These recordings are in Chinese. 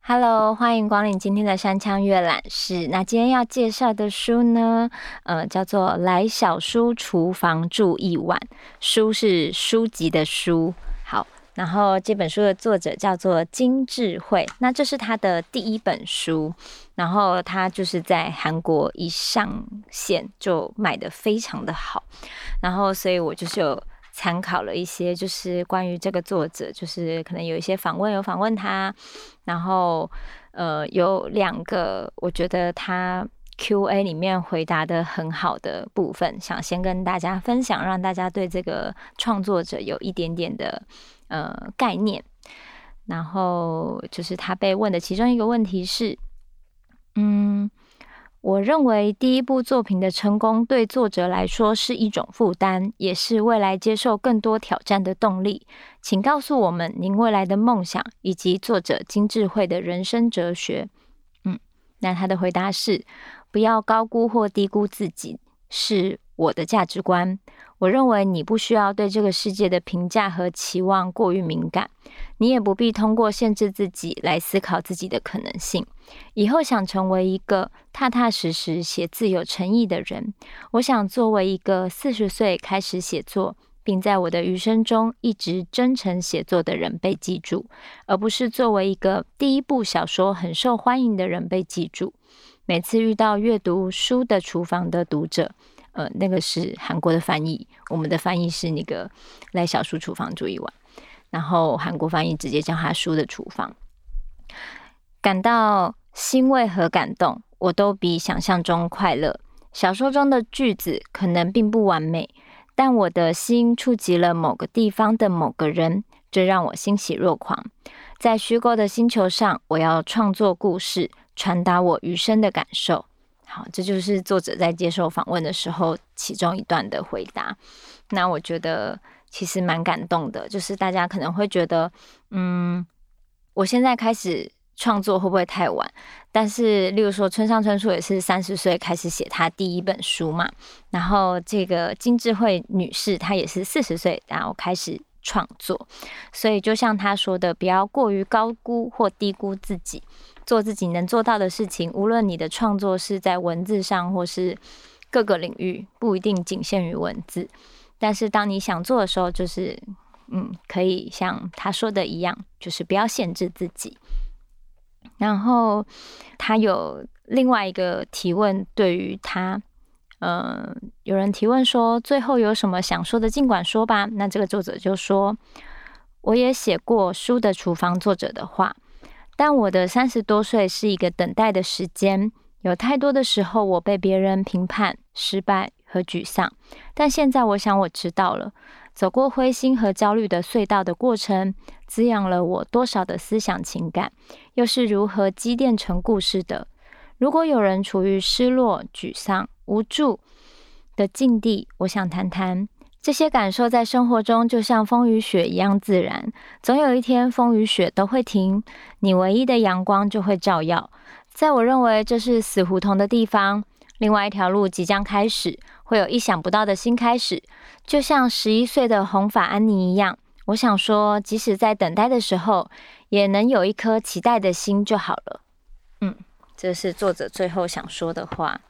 Hello，欢迎光临今天的山羌阅览室。那今天要介绍的书呢，呃，叫做《来小书厨房住一晚》，书是书籍的书。然后这本书的作者叫做金智慧，那这是他的第一本书，然后他就是在韩国一上线就卖得非常的好，然后所以我就是有。参考了一些，就是关于这个作者，就是可能有一些访问，有访问他，然后呃，有两个我觉得他 Q&A 里面回答的很好的部分，想先跟大家分享，让大家对这个创作者有一点点的呃概念。然后就是他被问的其中一个问题是，嗯。我认为第一部作品的成功对作者来说是一种负担，也是未来接受更多挑战的动力。请告诉我们您未来的梦想以及作者金智慧的人生哲学。嗯，那他的回答是：不要高估或低估自己，是我的价值观。我认为你不需要对这个世界的评价和期望过于敏感，你也不必通过限制自己来思考自己的可能性。以后想成为一个踏踏实实写字有诚意的人，我想作为一个四十岁开始写作，并在我的余生中一直真诚写作的人被记住，而不是作为一个第一部小说很受欢迎的人被记住。每次遇到阅读书的厨房的读者。呃，那个是韩国的翻译，我们的翻译是那个来小叔厨房住一晚，然后韩国翻译直接叫他叔的厨房。感到欣慰和感动，我都比想象中快乐。小说中的句子可能并不完美，但我的心触及了某个地方的某个人，这让我欣喜若狂。在虚构的星球上，我要创作故事，传达我余生的感受。好，这就是作者在接受访问的时候其中一段的回答。那我觉得其实蛮感动的，就是大家可能会觉得，嗯，我现在开始创作会不会太晚？但是，例如说村上春树也是三十岁开始写他第一本书嘛，然后这个金智慧女士她也是四十岁然后开始创作，所以就像她说的，不要过于高估或低估自己。做自己能做到的事情，无论你的创作是在文字上，或是各个领域，不一定仅限于文字。但是，当你想做的时候，就是嗯，可以像他说的一样，就是不要限制自己。然后，他有另外一个提问，对于他，嗯、有人提问说，最后有什么想说的，尽管说吧。那这个作者就说，我也写过书的厨房作者的话。但我的三十多岁是一个等待的时间，有太多的时候我被别人评判、失败和沮丧。但现在我想我知道了，走过灰心和焦虑的隧道的过程，滋养了我多少的思想情感，又是如何积淀成故事的？如果有人处于失落、沮丧、无助的境地，我想谈谈。这些感受在生活中就像风与雪一样自然，总有一天风与雪都会停，你唯一的阳光就会照耀。在我认为这是死胡同的地方，另外一条路即将开始，会有意想不到的新开始，就像十一岁的红发安妮一样。我想说，即使在等待的时候，也能有一颗期待的心就好了。嗯，这是作者最后想说的话。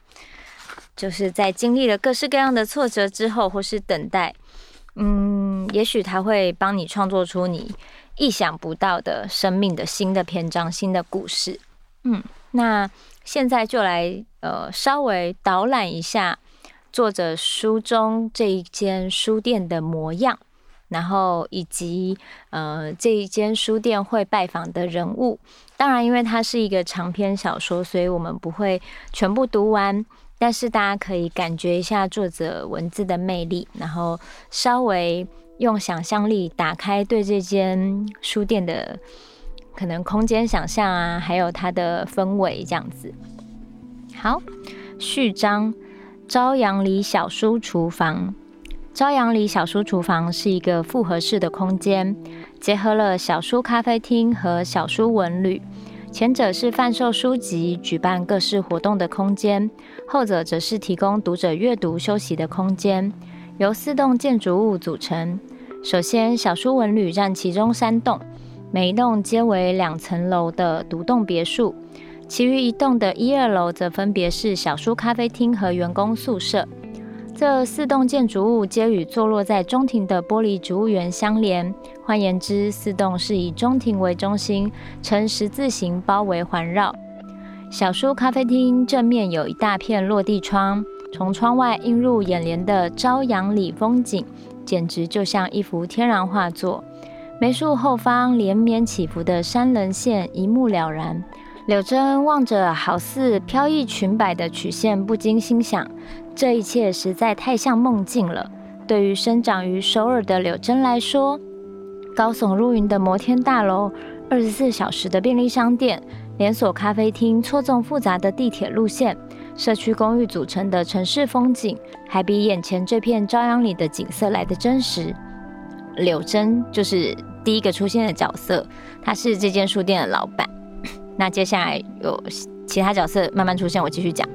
就是在经历了各式各样的挫折之后，或是等待，嗯，也许他会帮你创作出你意想不到的生命的新的篇章、新的故事。嗯，那现在就来呃稍微导览一下作者书中这一间书店的模样，然后以及呃这一间书店会拜访的人物。当然，因为它是一个长篇小说，所以我们不会全部读完。但是大家可以感觉一下作者文字的魅力，然后稍微用想象力打开对这间书店的可能空间想象啊，还有它的氛围这样子。好，序章：朝阳里小书厨房。朝阳里小书厨房是一个复合式的空间，结合了小书咖啡厅和小书文旅。前者是贩售书籍、举办各式活动的空间，后者则是提供读者阅读休息的空间。由四栋建筑物组成。首先，小书文旅占其中三栋，每一栋皆为两层楼的独栋别墅。其余一栋的一二楼则分别是小书咖啡厅和员工宿舍。这四栋建筑物皆与坐落在中庭的玻璃植物园相连。换言之，四栋是以中庭为中心，呈十字形包围环绕。小书咖啡厅正面有一大片落地窗，从窗外映入眼帘的朝阳里风景，简直就像一幅天然画作。梅树后方连绵起伏的山棱线一目了然。柳珍望着好似飘逸裙摆的曲线，不禁心想：这一切实在太像梦境了。对于生长于首尔的柳珍来说，高耸入云的摩天大楼、二十四小时的便利商店、连锁咖啡厅、错综复杂的地铁路线、社区公寓组成的城市风景，还比眼前这片朝阳里的景色来得真实。柳珍就是第一个出现的角色，他是这间书店的老板。那接下来有其他角色慢慢出现，我继续讲。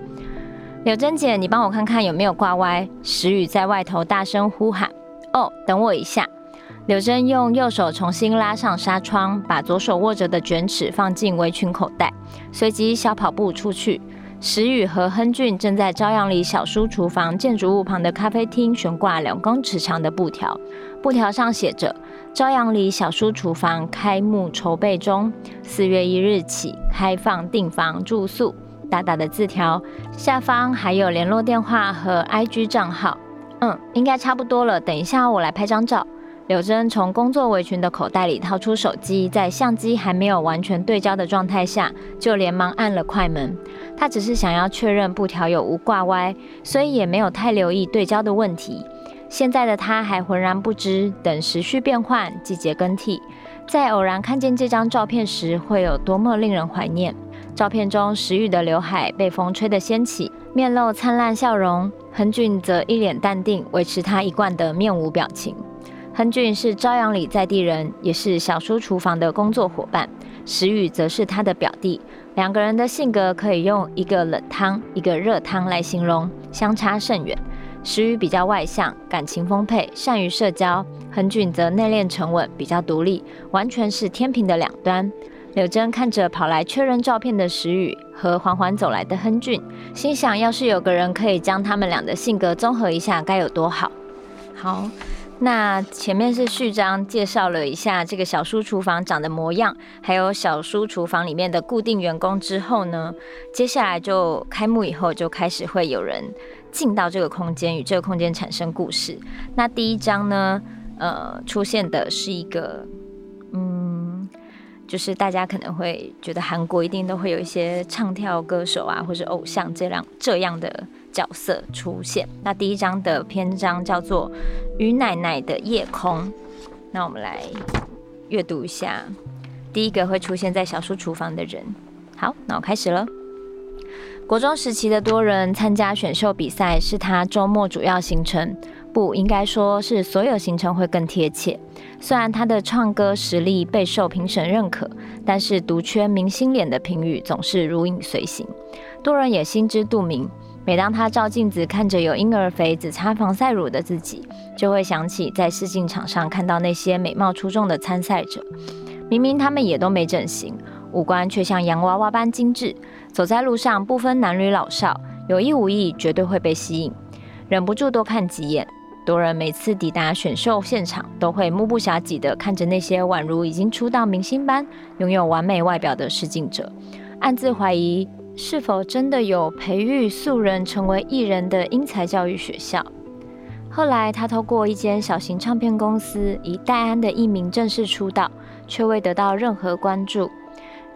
柳珍姐，你帮我看看有没有挂歪。石宇在外头大声呼喊：“哦，等我一下。”柳珍用右手重新拉上纱窗，把左手握着的卷尺放进围裙口袋，随即小跑步出去。石宇和亨俊正在朝阳里小书厨房建筑物旁的咖啡厅悬挂两公尺长的布条，布条上写着“朝阳里小书厨房开幕筹备中，四月一日起开放订房住宿”。大大的字条下方还有联络电话和 IG 账号。嗯，应该差不多了。等一下我来拍张照。柳珍从工作围裙的口袋里掏出手机，在相机还没有完全对焦的状态下，就连忙按了快门。她只是想要确认布条有无挂歪，所以也没有太留意对焦的问题。现在的他还浑然不知，等时序变换、季节更替，在偶然看见这张照片时，会有多么令人怀念。照片中，石宇的刘海被风吹得掀起，面露灿烂笑容；亨俊则一脸淡定，维持他一贯的面无表情。亨俊是朝阳里在地人，也是小叔厨房的工作伙伴。石宇则是他的表弟，两个人的性格可以用一个冷汤，一个热汤来形容，相差甚远。石宇比较外向，感情丰沛，善于社交；亨俊则内敛沉稳，比较独立，完全是天平的两端。柳珍看着跑来确认照片的石宇和缓缓走来的亨俊，心想：要是有个人可以将他们俩的性格综合一下，该有多好。好。那前面是序章，介绍了一下这个小书厨房长的模样，还有小书厨房里面的固定员工之后呢，接下来就开幕以后就开始会有人进到这个空间，与这个空间产生故事。那第一章呢，呃，出现的是一个，嗯，就是大家可能会觉得韩国一定都会有一些唱跳歌手啊，或是偶像这样这样的。角色出现。那第一章的篇章叫做《于奶奶的夜空》。那我们来阅读一下第一个会出现在小书厨房的人。好，那我开始了。国中时期的多人参加选秀比赛是他周末主要行程，不应该说是所有行程会更贴切。虽然他的唱歌实力备受评审认可，但是独缺明星脸的评语总是如影随形。多人也心知肚明。每当他照镜子看着有婴儿肥只擦防晒乳的自己，就会想起在试镜场上看到那些美貌出众的参赛者，明明他们也都没整形，五官却像洋娃娃般精致，走在路上不分男女老少，有意无意绝对会被吸引，忍不住多看几眼。多人每次抵达选秀现场，都会目不暇给地看着那些宛如已经出道明星般拥有完美外表的试镜者，暗自怀疑。是否真的有培育素人成为艺人的英才教育学校？后来，他透过一间小型唱片公司，以戴安的艺名正式出道，却未得到任何关注。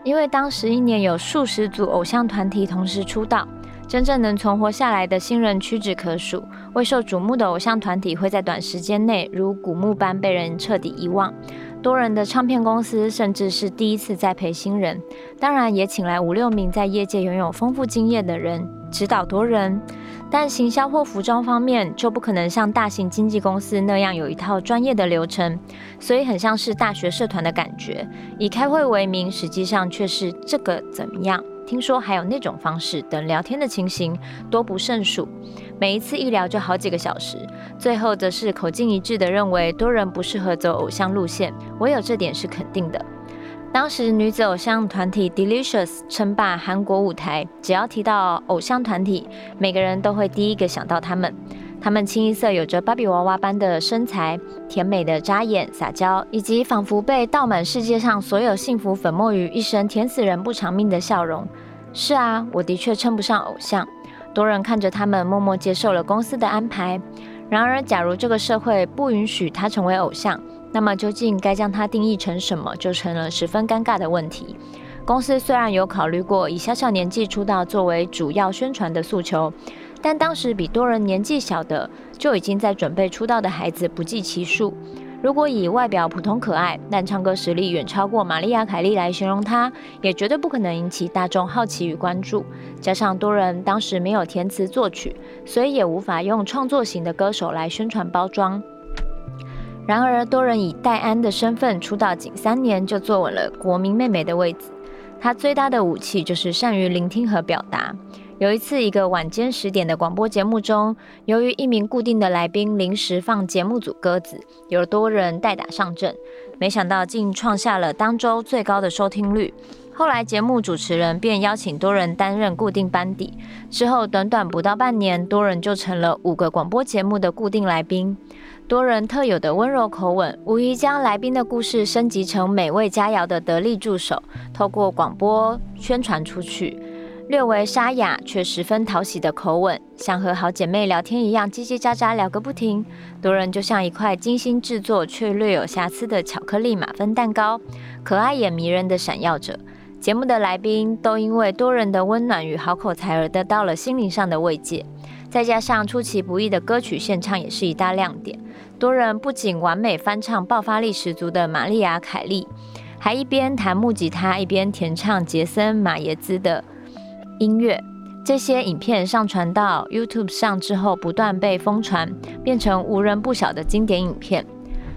因为当时一年有数十组偶像团体同时出道，真正能存活下来的新人屈指可数。未受瞩目的偶像团体会在短时间内如古墓般被人彻底遗忘。多人的唱片公司甚至是第一次栽培新人，当然也请来五六名在业界拥有丰富经验的人指导多人。但行销或服装方面就不可能像大型经纪公司那样有一套专业的流程，所以很像是大学社团的感觉，以开会为名，实际上却是这个怎么样？听说还有那种方式等聊天的情形多不胜数，每一次一聊就好几个小时，最后则是口径一致的认为多人不适合走偶像路线，唯有这点是肯定的。当时女子偶像团体 Delicious 称霸韩国舞台，只要提到偶像团体，每个人都会第一个想到他们。他们清一色有着芭比娃娃般的身材、甜美的扎眼、撒娇，以及仿佛被倒满世界上所有幸福粉末于一身、甜死人不偿命的笑容。是啊，我的确称不上偶像。多人看着他们，默默接受了公司的安排。然而，假如这个社会不允许他成为偶像，那么究竟该将它定义成什么，就成了十分尴尬的问题。公司虽然有考虑过以小小年纪出道作为主要宣传的诉求，但当时比多人年纪小的就已经在准备出道的孩子不计其数。如果以外表普通可爱，但唱歌实力远超过玛丽亚凯莉来形容她，也绝对不可能引起大众好奇与关注。加上多人当时没有填词作曲，所以也无法用创作型的歌手来宣传包装。然而，多人以戴安的身份出道仅三年，就坐稳了国民妹妹的位置。她最大的武器就是善于聆听和表达。有一次，一个晚间十点的广播节目中，由于一名固定的来宾临时放节目组鸽子，有多人代打上阵，没想到竟创下了当周最高的收听率。后来，节目主持人便邀请多人担任固定班底。之后，短短不到半年，多人就成了五个广播节目的固定来宾。多人特有的温柔口吻，无疑将来宾的故事升级成美味佳肴的得力助手，透过广播宣传出去。略为沙哑却十分讨喜的口吻，像和好姐妹聊天一样叽叽喳喳聊个不停。多人就像一块精心制作却略有瑕疵的巧克力马芬蛋糕，可爱也迷人的闪耀着。节目的来宾都因为多人的温暖与好口才而得到了心灵上的慰藉。再加上出其不意的歌曲献唱也是一大亮点。多人不仅完美翻唱爆发力十足的玛丽亚·凯莉，还一边弹木吉他一边填唱杰森·马耶兹的音乐。这些影片上传到 YouTube 上之后，不断被疯传，变成无人不晓的经典影片。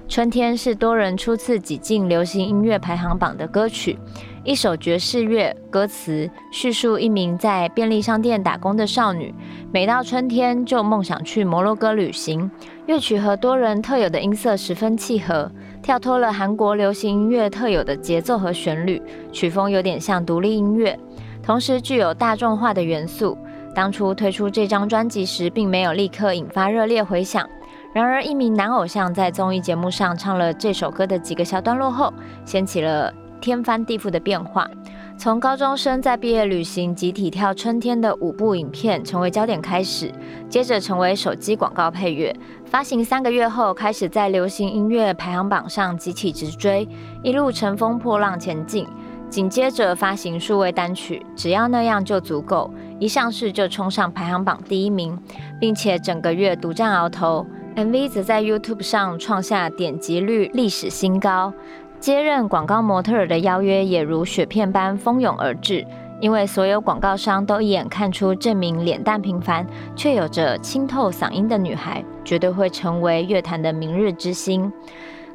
春天是多人初次挤进流行音乐排行榜的歌曲。一首爵士乐，歌词叙述一名在便利商店打工的少女，每到春天就梦想去摩洛哥旅行。乐曲和多人特有的音色十分契合，跳脱了韩国流行音乐特有的节奏和旋律，曲风有点像独立音乐，同时具有大众化的元素。当初推出这张专辑时，并没有立刻引发热烈回响。然而，一名男偶像在综艺节目上唱了这首歌的几个小段落后，掀起了天翻地覆的变化，从高中生在毕业旅行集体跳春天的舞步影片成为焦点开始，接着成为手机广告配乐，发行三个月后开始在流行音乐排行榜上集起直追，一路乘风破浪前进。紧接着发行数位单曲，只要那样就足够，一上市就冲上排行榜第一名，并且整个月独占鳌头。MV 则在 YouTube 上创下点击率历史新高。接任广告模特儿的邀约也如雪片般蜂拥而至，因为所有广告商都一眼看出这名脸蛋平凡却有着清透嗓音的女孩，绝对会成为乐坛的明日之星。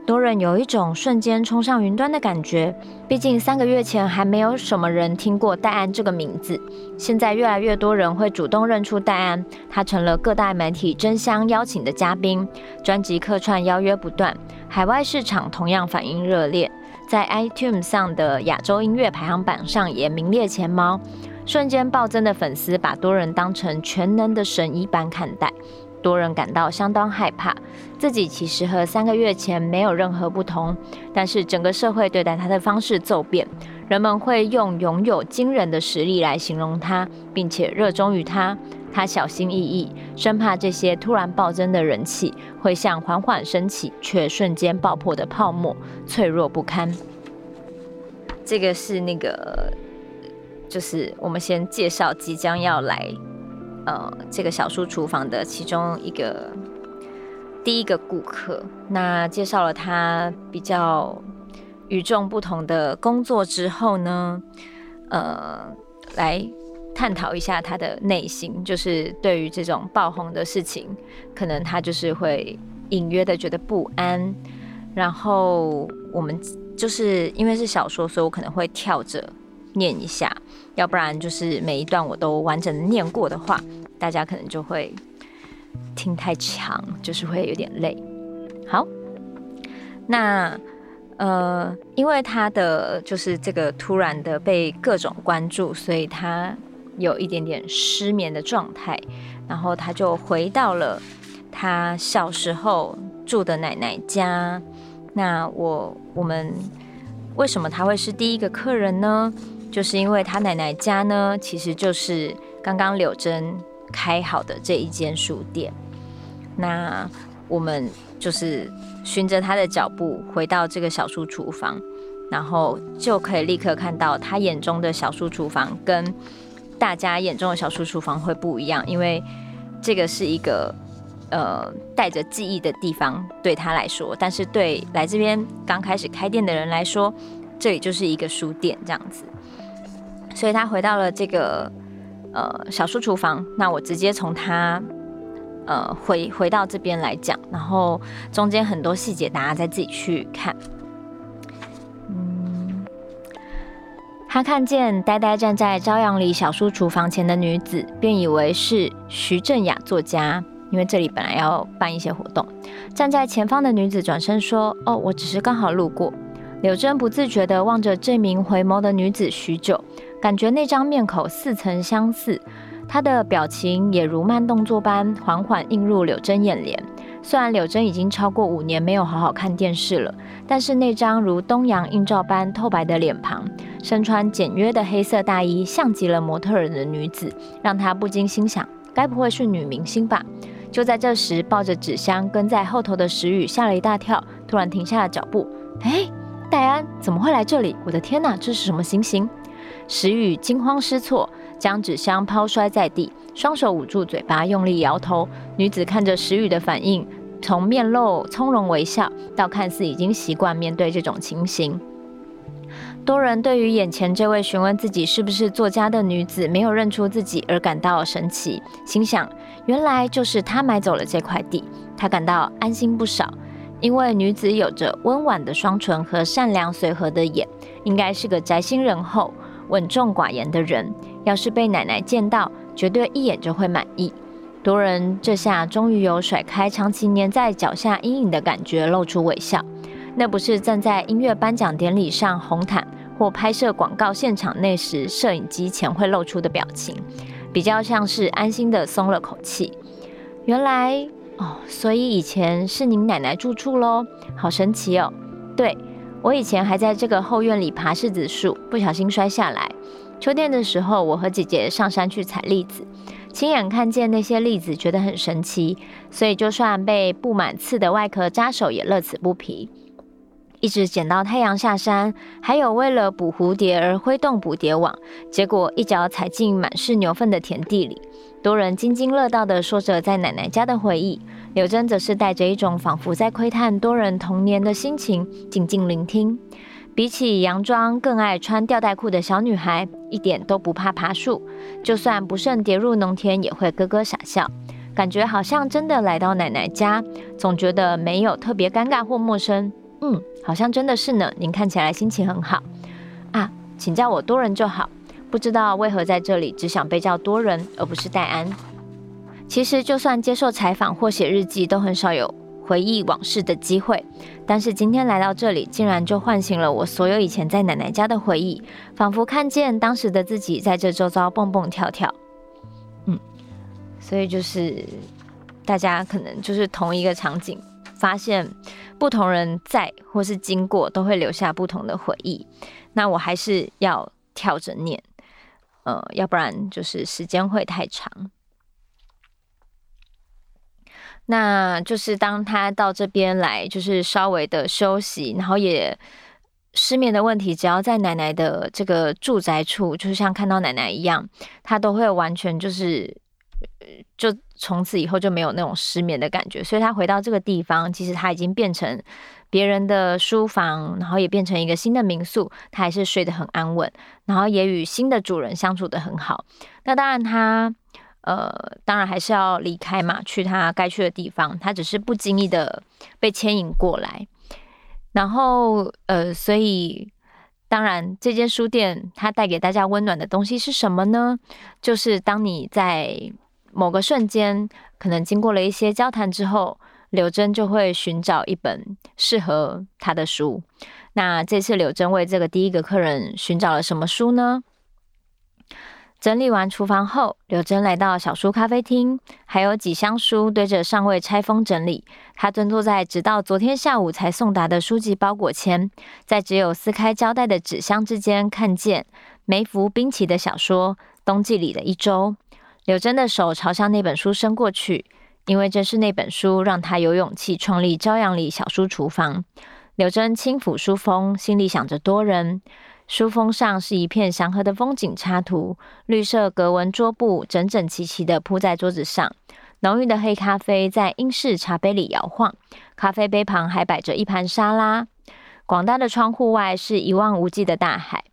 多人有一种瞬间冲上云端的感觉，毕竟三个月前还没有什么人听过戴安这个名字，现在越来越多人会主动认出戴安，她成了各大媒体争相邀请的嘉宾，专辑客串邀约不断，海外市场同样反应热烈，在 iTunes 上的亚洲音乐排行榜上也名列前茅，瞬间暴增的粉丝把多人当成全能的神一般看待。多人感到相当害怕，自己其实和三个月前没有任何不同，但是整个社会对待他的方式骤变，人们会用拥有惊人的实力来形容他，并且热衷于他。他小心翼翼，生怕这些突然暴增的人气会像缓缓升起却瞬间爆破的泡沫，脆弱不堪。这个是那个，就是我们先介绍即将要来。呃，这个小书厨房的其中一个第一个顾客，那介绍了他比较与众不同的工作之后呢，呃，来探讨一下他的内心，就是对于这种爆红的事情，可能他就是会隐约的觉得不安。然后我们就是因为是小说，所以我可能会跳着念一下，要不然就是每一段我都完整的念过的话，大家可能就会听太长，就是会有点累。好，那。呃，因为他的就是这个突然的被各种关注，所以他有一点点失眠的状态，然后他就回到了他小时候住的奶奶家。那我我们为什么他会是第一个客人呢？就是因为他奶奶家呢，其实就是刚刚柳珍开好的这一间书店。那我们就是。循着他的脚步回到这个小书厨房，然后就可以立刻看到他眼中的小书厨房跟大家眼中的小书厨房会不一样，因为这个是一个呃带着记忆的地方对他来说，但是对来这边刚开始开店的人来说，这里就是一个书店这样子。所以他回到了这个呃小书厨房，那我直接从他。呃，回回到这边来讲，然后中间很多细节，大家再自己去看。他看见呆呆站在朝阳里小书厨房前的女子，便以为是徐正雅作家，因为这里本来要办一些活动。站在前方的女子转身说：“哦，我只是刚好路过。”柳珍不自觉地望着这名回眸的女子许久，感觉那张面孔似曾相似。她的表情也如慢动作般缓缓映入柳珍眼帘。虽然柳珍已经超过五年没有好好看电视了，但是那张如东阳映照般透白的脸庞，身穿简约的黑色大衣，像极了模特儿的女子，让他不禁心想：该不会是女明星吧？就在这时，抱着纸箱跟在后头的石宇吓了一大跳，突然停下了脚步。哎，戴安怎么会来这里？我的天哪，这是什么情形？石宇惊慌失措。将纸箱抛摔在地，双手捂住嘴巴，用力摇头。女子看着石宇的反应，从面露从容微笑，到看似已经习惯面对这种情形。多人对于眼前这位询问自己是不是作家的女子没有认出自己而感到神奇，心想：原来就是她买走了这块地。他感到安心不少，因为女子有着温婉的双唇和善良随和的眼，应该是个宅心仁厚、稳重寡言的人。要是被奶奶见到，绝对一眼就会满意。多人这下终于有甩开长期粘在脚下阴影的感觉，露出微笑。那不是站在音乐颁奖典礼上红毯或拍摄广告现场那时摄影机前会露出的表情，比较像是安心的松了口气。原来哦，所以以前是您奶奶住处喽，好神奇哦。对，我以前还在这个后院里爬柿子树，不小心摔下来。秋天的时候，我和姐姐上山去采栗子，亲眼看见那些栗子，觉得很神奇，所以就算被布满刺的外壳扎手，也乐此不疲。一直捡到太阳下山，还有为了捕蝴蝶而挥动捕蝶网，结果一脚踩进满是牛粪的田地里。多人津津乐道地说着在奶奶家的回忆，柳珍则是带着一种仿佛在窥探多人童年的心情，静静聆听。比起洋装更爱穿吊带裤的小女孩，一点都不怕爬树，就算不慎跌入农田，也会咯咯傻笑，感觉好像真的来到奶奶家，总觉得没有特别尴尬或陌生。嗯，好像真的是呢。您看起来心情很好啊，请叫我多人就好。不知道为何在这里只想被叫多人，而不是戴安。其实就算接受采访或写日记，都很少有。回忆往事的机会，但是今天来到这里，竟然就唤醒了我所有以前在奶奶家的回忆，仿佛看见当时的自己在这周遭蹦蹦跳跳。嗯，所以就是大家可能就是同一个场景，发现不同人在或是经过，都会留下不同的回忆。那我还是要跳着念，呃，要不然就是时间会太长。那就是当他到这边来，就是稍微的休息，然后也失眠的问题，只要在奶奶的这个住宅处，就像看到奶奶一样，他都会完全就是，就从此以后就没有那种失眠的感觉。所以他回到这个地方，其实他已经变成别人的书房，然后也变成一个新的民宿，他还是睡得很安稳，然后也与新的主人相处得很好。那当然他，呃，当然还是要离开嘛，去他该去的地方。他只是不经意的被牵引过来，然后，呃，所以。当然，这间书店它带给大家温暖的东西是什么呢？就是当你在某个瞬间，可能经过了一些交谈之后，柳珍就会寻找一本适合他的书。那这次柳珍为这个第一个客人寻找了什么书呢？整理完厨房后，柳珍来到小书咖啡厅，还有几箱书堆着尚未拆封整理。她蹲坐在直到昨天下午才送达的书籍包裹前，在只有撕开胶带的纸箱之间，看见梅福宾奇的小说《冬季里的一周》。柳珍的手朝向那本书伸过去，因为正是那本书让她有勇气创立朝阳里小书厨房。柳珍轻抚书封，心里想着多人。书封上是一片祥和的风景插图，绿色格纹桌布整整齐齐地铺在桌子上，浓郁的黑咖啡在英式茶杯里摇晃，咖啡杯旁还摆着一盘沙拉。广大的窗户外是一望无际的大海。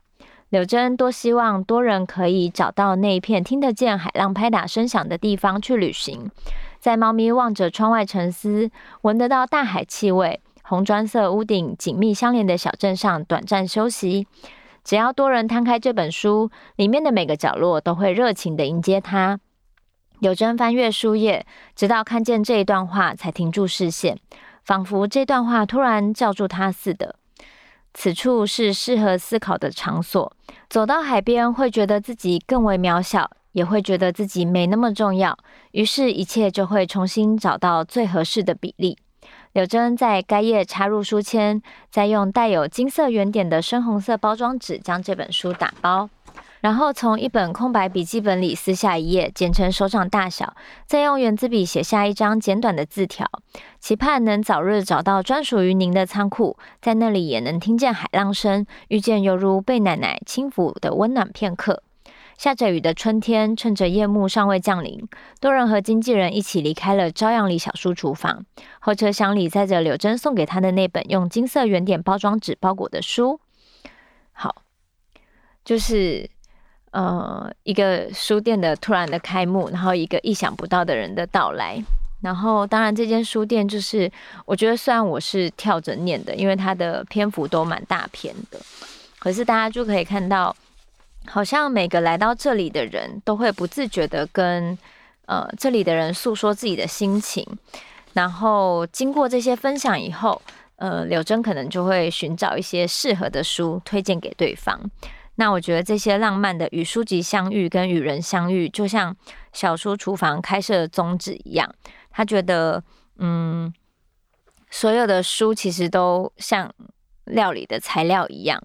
柳珍多希望多人可以找到那一片听得见海浪拍打声响的地方去旅行，在猫咪望着窗外沉思，闻得到大海气味，红砖色屋顶紧密相连的小镇上短暂休息。只要多人摊开这本书，里面的每个角落都会热情地迎接他。柳珍翻阅书页，直到看见这一段话，才停住视线，仿佛这段话突然叫住他似的。此处是适合思考的场所。走到海边，会觉得自己更为渺小，也会觉得自己没那么重要。于是，一切就会重新找到最合适的比例。柳珍在该页插入书签，再用带有金色圆点的深红色包装纸将这本书打包，然后从一本空白笔记本里撕下一页，剪成手掌大小，再用原子笔写下一张简短的字条，期盼能早日找到专属于您的仓库，在那里也能听见海浪声，遇见犹如被奶奶轻抚的温暖片刻。下着雨的春天，趁着夜幕尚未降临，多人和经纪人一起离开了朝阳里小书厨房。后车厢里载着柳珍送给他的那本用金色圆点包装纸包裹的书。好，就是呃一个书店的突然的开幕，然后一个意想不到的人的到来。然后当然这间书店就是我觉得虽然我是跳着念的，因为它的篇幅都蛮大篇的，可是大家就可以看到。好像每个来到这里的人都会不自觉地跟呃这里的人诉说自己的心情，然后经过这些分享以后，呃柳珍可能就会寻找一些适合的书推荐给对方。那我觉得这些浪漫的与书籍相遇跟与人相遇，就像小书厨房开设的宗旨一样，他觉得嗯所有的书其实都像料理的材料一样。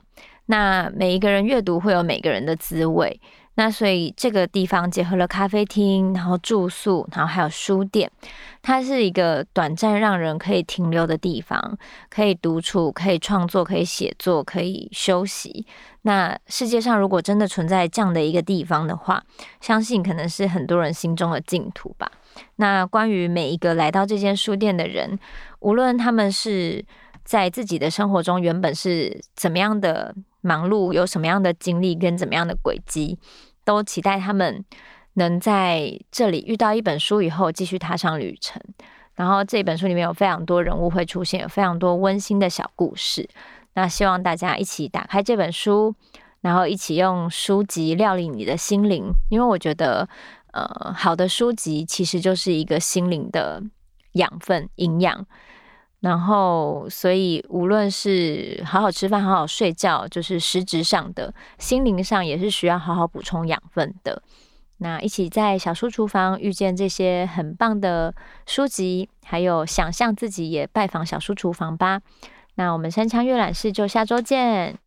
那每一个人阅读会有每个人的滋味，那所以这个地方结合了咖啡厅，然后住宿，然后还有书店，它是一个短暂让人可以停留的地方，可以独处，可以创作，可以写作，可以休息。那世界上如果真的存在这样的一个地方的话，相信可能是很多人心中的净土吧。那关于每一个来到这间书店的人，无论他们是在自己的生活中原本是怎么样的。忙碌有什么样的经历跟怎么样的轨迹，都期待他们能在这里遇到一本书以后继续踏上旅程。然后这本书里面有非常多人物会出现，有非常多温馨的小故事。那希望大家一起打开这本书，然后一起用书籍料理你的心灵，因为我觉得，呃，好的书籍其实就是一个心灵的养分、营养。然后，所以无论是好好吃饭、好好睡觉，就是实质上的，心灵上也是需要好好补充养分的。那一起在小书厨房遇见这些很棒的书籍，还有想象自己也拜访小书厨房吧。那我们山枪阅览室就下周见。